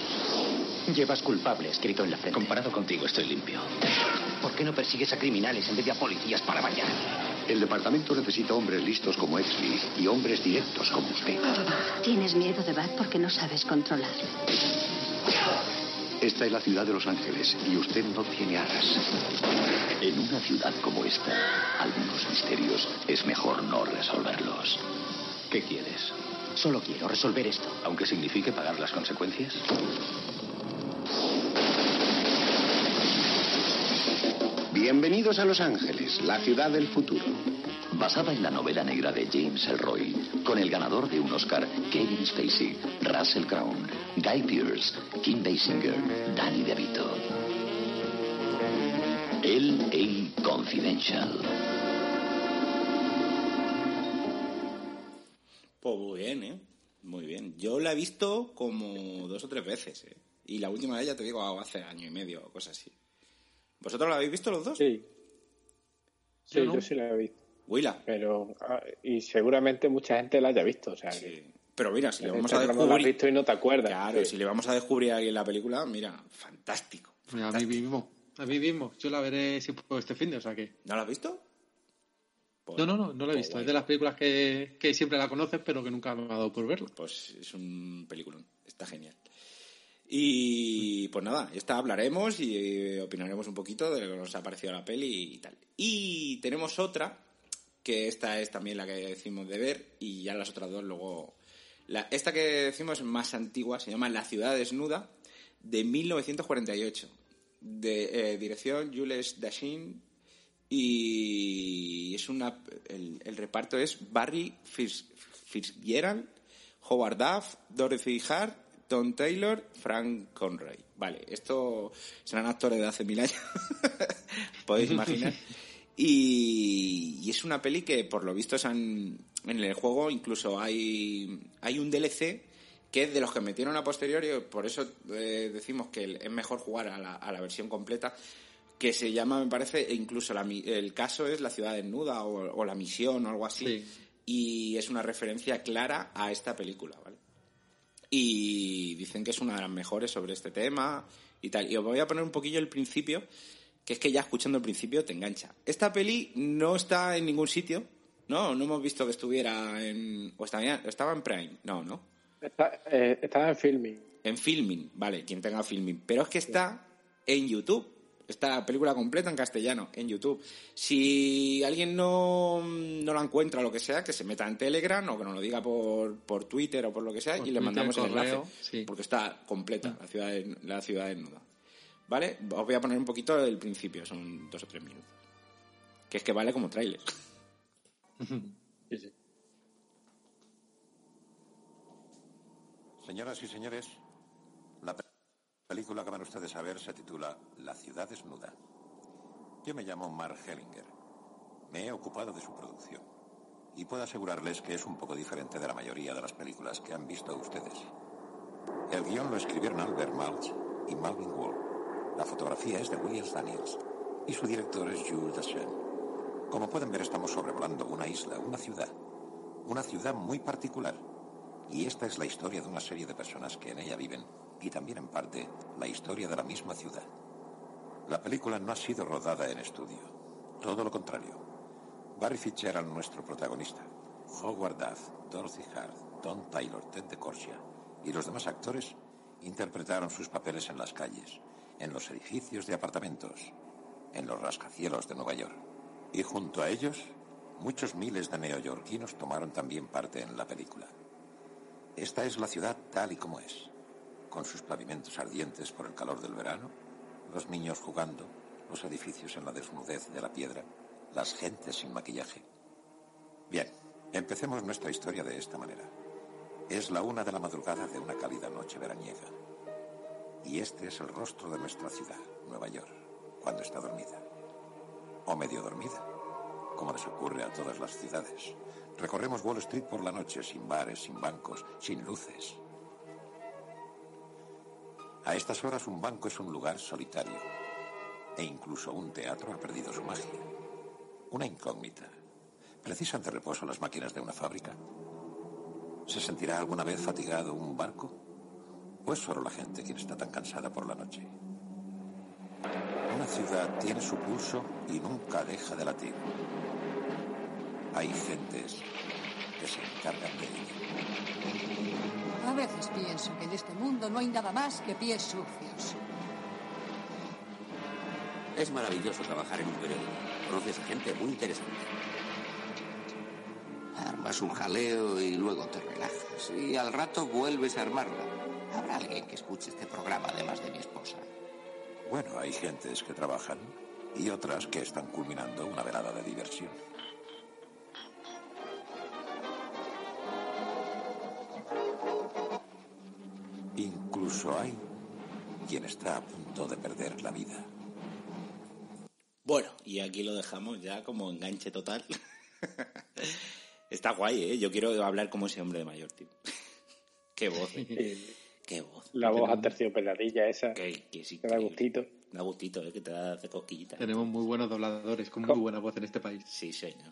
Llevas culpable escrito en la frente. Comparado contigo estoy limpio. ¿Por qué no persigues a criminales en vez de a policías para bañar? El departamento necesita hombres listos como Exley y hombres directos como usted. Tienes miedo de Bat porque no sabes controlarle. Esta es la ciudad de Los Ángeles y usted no tiene alas. En una ciudad como esta, algunos misterios es mejor no resolverlos. ¿Qué quieres? Solo quiero resolver esto. Aunque signifique pagar las consecuencias. Bienvenidos a Los Ángeles, la ciudad del futuro. Basada en la novela negra de James Elroy, con el ganador de un Oscar, Kevin Spacey, Russell Crowe, Guy Pearce, Kim Basinger, Danny DeVito. L.A. Confidential. Pues muy bien, ¿eh? Muy bien. Yo la he visto como dos o tres veces, ¿eh? Y la última vez, ya te digo, hace año y medio o cosas así. ¿Vosotros la habéis visto los dos? Sí. Sí, Yo sí la he visto. Willa. Pero, ah, y seguramente mucha gente la haya visto. O sea, que Sí. Pero mira, si le vamos a has descubrir... visto y no te acuerdas. Claro, Sí. si le vamos a descubrir ahí en la película, mira, fantástico. Mira, a mí mismo. A mí mismo. Yo la veré si puedo este fin de, o sea que. ¿No la has visto? No, no, no, no la he visto. Es de las películas que, que siempre la conoces, pero que nunca me ha dado por verla. Pues es un peliculón, está genial. Y pues nada, esta hablaremos y eh, opinaremos un poquito de lo que nos ha parecido la peli y tal. Y tenemos otra, que esta es también la que decimos de ver, y ya las otras dos luego... La, esta que decimos es más antigua, se llama La ciudad desnuda, de 1948. De eh, dirección Jules Dashin y es una el, el reparto es Barry Fitzgerald, Howard Duff, Dorothy Hart, Tom Taylor, Frank Conroy. Vale, esto serán actores de hace mil años, podéis imaginar. Y, y, es una peli que, por lo visto, en el juego incluso hay, hay un DLC que es de los que metieron a posteriori, por eso eh, decimos que es mejor jugar a la, a la versión completa, que se llama, me parece, e incluso el caso es La ciudad desnuda o, La misión o algo así. Y es una referencia clara a esta película, ¿vale? Y dicen que es una de las mejores sobre este tema y tal. Y os voy a poner un poquillo el principio, que es que ya escuchando el principio te engancha. Esta peli no está en ningún sitio, ¿no? No hemos visto que estuviera en... o estaba, estaba en Prime, no, ¿no? Está, eh, estaba en Filming. En Filming, vale, quien tenga Filming. Pero es que está en YouTube Está la película completa en castellano, en YouTube. Si alguien no, no la encuentra o lo que sea, que se meta en Telegram o que nos lo diga por, por Twitter o por lo que sea y le mandamos el enlace. Porque está completa la ciudad, la ciudad desnuda. ¿Vale? Os voy a poner un poquito del principio, son dos o tres minutos. Que es que vale como tráiler. Señoras y señores, película que van ustedes a ver se titula La ciudad desnuda. Yo me llamo Mark Hellinger. Me he ocupado de su producción. Y puedo asegurarles que es un poco diferente de la mayoría de las películas que han visto ustedes. El guion lo escribieron Albert Malch y Malvin Wall. La fotografía es de Williams Daniels. Y su director es Jules Dassin. Como pueden ver, estamos sobrevolando una isla, una ciudad. Una ciudad muy particular. Y esta es la historia de una serie de personas que en ella viven y también en parte la historia de la misma ciudad. La película no ha sido rodada en estudio, todo lo contrario. Barry Fitzgerald, nuestro protagonista, Howard Duff, Dorothy Hart, Don Taylor, Ted DeCorsia y los demás actores interpretaron sus papeles en las calles, en los edificios de apartamentos, en los rascacielos de Nueva York. Y junto a ellos, muchos miles de neoyorquinos tomaron también parte en la película. Esta es la ciudad tal y como es con sus pavimentos ardientes por el calor del verano, los niños jugando, los edificios en la desnudez de la piedra, las gentes sin maquillaje. Bien, empecemos nuestra historia de esta manera. Es la una de la madrugada de una cálida noche veraniega. Y este es el rostro de nuestra ciudad, Nueva York, cuando está dormida. O medio dormida, como les ocurre a todas las ciudades. Recorremos Wall Street por la noche, sin bares, sin bancos, sin luces, a estas horas un banco es un lugar solitario. E incluso un teatro ha perdido su magia. Una incógnita. ¿Precisan de reposo las máquinas de una fábrica? ¿Se sentirá alguna vez fatigado un barco? ¿O es solo la gente quien está tan cansada por la noche? Una ciudad tiene su pulso y nunca deja de latir. Hay gentes que se encargan de ella. A veces pienso que en este mundo no hay nada más que pies sucios. Es maravilloso trabajar en un periódico. Conoces a gente muy interesante. Armas un jaleo y luego te relajas. Y al rato vuelves a armarla. Habrá alguien que escuche este programa además de mi esposa. Bueno, hay gentes que trabajan y otras que están culminando una velada de diversión. Incluso hay quien está a punto de perder la vida. Bueno, y aquí lo dejamos ya como enganche total. Está guay, ¿eh? Yo quiero hablar como ese hombre de mayor, tío. Qué voz. ¿eh? Qué voz. La voz aterciopeladilla esa. Que, que, sí, que da gustito. Da gustito, ¿eh? Que te da hace cosquillita. Tenemos muy buenos dobladores con muy buena voz en este país. Sí, señor.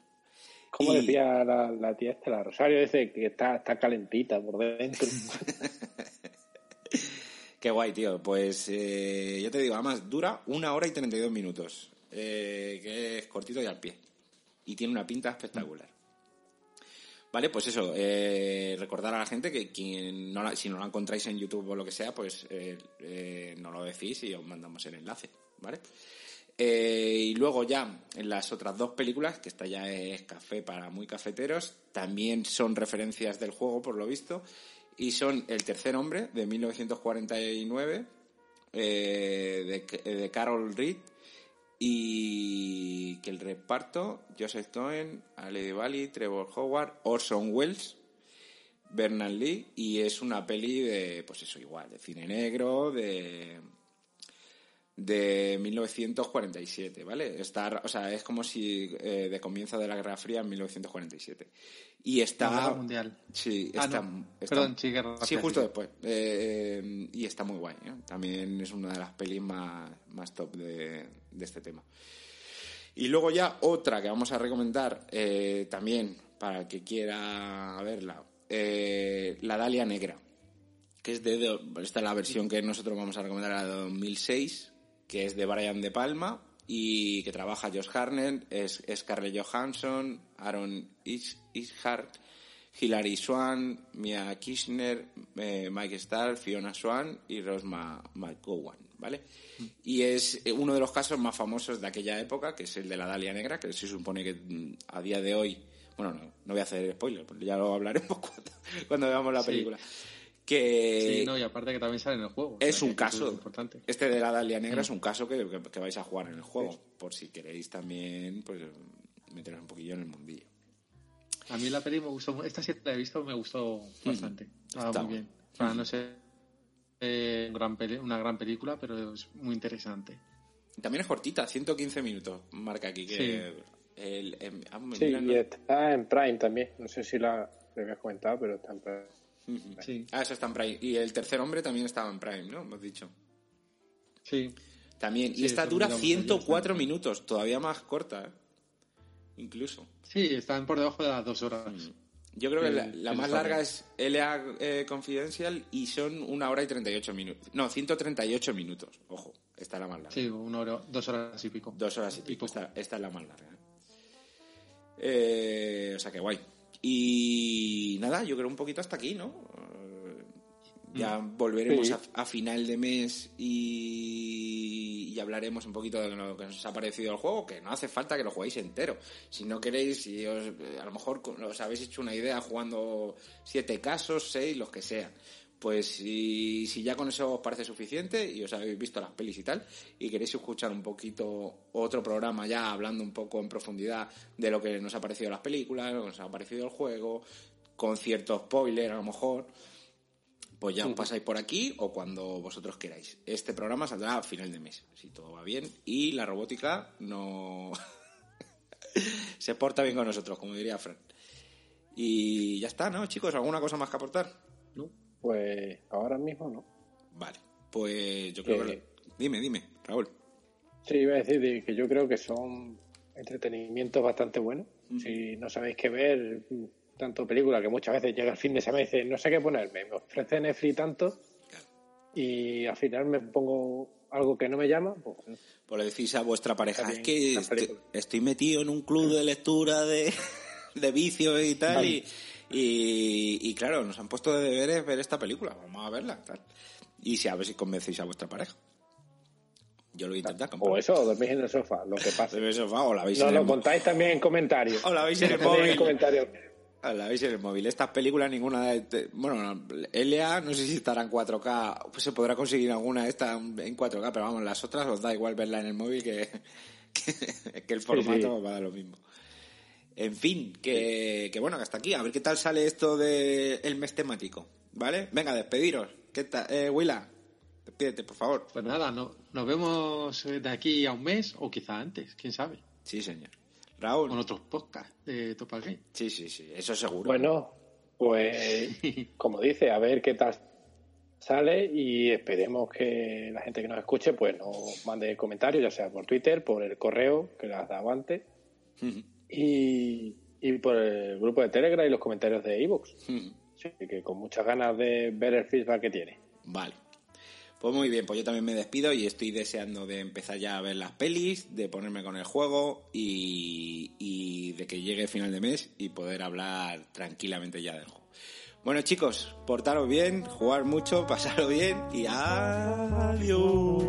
Como decía la, la, tía esta, la Rosario, dice que está, está calentita por dentro. Qué guay, tío. Pues eh, yo te digo, además dura una hora y 32 minutos. Eh, que es cortito y al pie. Y tiene una pinta espectacular. Vale, pues eso, eh, recordar a la gente que quien no la- si no la encontráis en YouTube o lo que sea, pues eh, eh, no lo decís y os mandamos el enlace, ¿vale? Y luego ya en las otras dos películas, que esta ya es café para muy cafeteros, también son referencias del juego por lo visto, y son El tercer hombre de 1949, eh, de, de Carol Reed, y que el reparto, Joseph Cohen, Ale Bali, Trevor Howard, Orson Welles, Bernard Lee, y es una peli de, pues eso igual, de cine negro, de de 1947, ¿vale? Está, o sea, es como si eh, de comienzo de la Guerra Fría en 1947. Y está... La Guerra Mundial. Sí, Ah, está, no. está- Perdón, sí, Guerra Sí, justo después. Eh, eh, y está muy guay, ¿eh? También es una de las pelis más, más top de, de este tema. Y luego ya otra que vamos a recomendar también para el que quiera verla, La Dalia Negra, que es de, esta es la versión que nosotros vamos a recomendar, la de 2006, que es de Brian De Palma y que trabaja Josh Hartnett, es Scarlett Johansson, Aaron Is- Ishart, Hilary Swan, Mia Kirchner, eh, Mike Starr, Fiona Swan y Rose Ma- McGowan, ¿vale? Y es eh, uno de los casos más famosos de aquella época, que es el de la Dalia Negra, que se supone que mm, a día de hoy, bueno, no, no voy a hacer spoiler, porque ya lo hablaremos cuando, cuando veamos la Sí. Que Sí, no, y aparte que también sale en el juego. es o sea, un caso. Es importante. Este de la Dalia Negra Mm. es un caso que, que- que vais a jugar en el juego, por si queréis también pues meteros un poquillo en el mundillo. A mí la peli me gustó, esta sí la he visto, me gustó bastante. Estaba Está muy guay. bien. O sea, no sé, eh, un gran peli- una gran película, pero es muy interesante. También es cortita, 115 minutos, marca aquí que Sí. el, em, ah, está en Prime también. No sé si la lo habías comentado, pero está en Prime. Sí. Ah, eso está en Prime. Y el tercer hombre también estaba en Prime, ¿no? Hemos dicho. Sí. También. Y Sí, esta dura miramos ayer, 104 minutos, todavía más corta, ¿eh? Incluso. Sí, están por debajo de las dos horas. Yo creo que la, El- la el más larga es LA eh, Confidential y son una hora y 38 minutos. No, 138 minutos. Ojo, esta es la más larga. Sí, una hora, dos horas y pico. Dos horas y pico. Esta, esta es la más larga. ¿eh? Eh, o sea que guay. Y nada, yo creo un poquito hasta aquí, ¿no? Eh, Ya volveremos Sí. a, a final de mes y, y hablaremos un poquito de lo que nos ha parecido el juego, que no hace falta que lo juguéis entero. Si no queréis, si os, eh, a lo mejor os habéis hecho una idea jugando siete casos, seis, los que sean. Pues si, si ya con eso os parece suficiente y os habéis visto las pelis y tal, y queréis escuchar un poquito otro programa ya hablando un poco en profundidad de lo que nos ha parecido las películas, lo que nos ha parecido el juego, con cierto spoiler a lo mejor, pues ya os pasáis por aquí o cuando vosotros queráis. Este programa saldrá a final de mes, si todo va bien, y la robótica no se porta bien con nosotros, como diría Fran. Y ya está, ¿no, chicos? ¿Alguna cosa más que aportar? Pues ahora mismo no. Vale, pues yo creo Que- que... Dime, dime, Raúl. Sí, iba a decir de que yo creo que son entretenimientos bastante buenos. Si no sabéis qué ver, tanto película que muchas veces llega el fin de semana y dice, no sé qué ponerme, me ofrece Netflix tanto y al final me pongo algo que no me llama, pues Pues le decís a vuestra pareja, es que estoy, metido en un club de lectura de, de vicio y tal, y, y, y claro, nos han puesto de deberes ver esta película, vamos a verla, tal. Y si a ver si convencéis a vuestra pareja. Yo lo voy a intentar comprar. o eso, o dormís en el sofá, lo que pasa. En el sofá, o la veis Nos en lo el contáis también en comentarios. O la veis en el móvil. en comentarios. La veis en el móvil. Estas películas, ninguna de... Bueno, LA no sé si estará en 4K. Pues se podrá conseguir alguna de estas en 4K, pero vamos, las otras os da igual verla en el móvil que, que, que el formato sí. va a dar lo mismo. En fin, que, que bueno, que hasta aquí. A ver qué tal sale esto del el mes temático. ¿Vale? Venga, despediros. ¿Qué tal? Eh, Willa, despídete, por favor. Pues nada, no, nos vemos eh, de aquí a un mes o quizá antes, quién sabe. Sí, señor. Raúl. Con otros podcasts de Topal Game. Sí, sí, sí, eso seguro. Bueno, pues como dice, a ver qué tal sale y esperemos que la gente que nos escuche pues nos mande comentarios, ya sea por Twitter, por el correo que las dado antes y, y por el grupo de Telegram y los comentarios de iVoox. Así que con muchas ganas de ver el feedback que tiene. Vale. Pues muy bien, pues yo también me despido y estoy deseando de empezar ya a ver las pelis, de ponerme con el juego y, y de que llegue final de mes y poder hablar tranquilamente ya del juego. Bueno chicos, portaros bien, jugar mucho, pasarlo bien y adiós.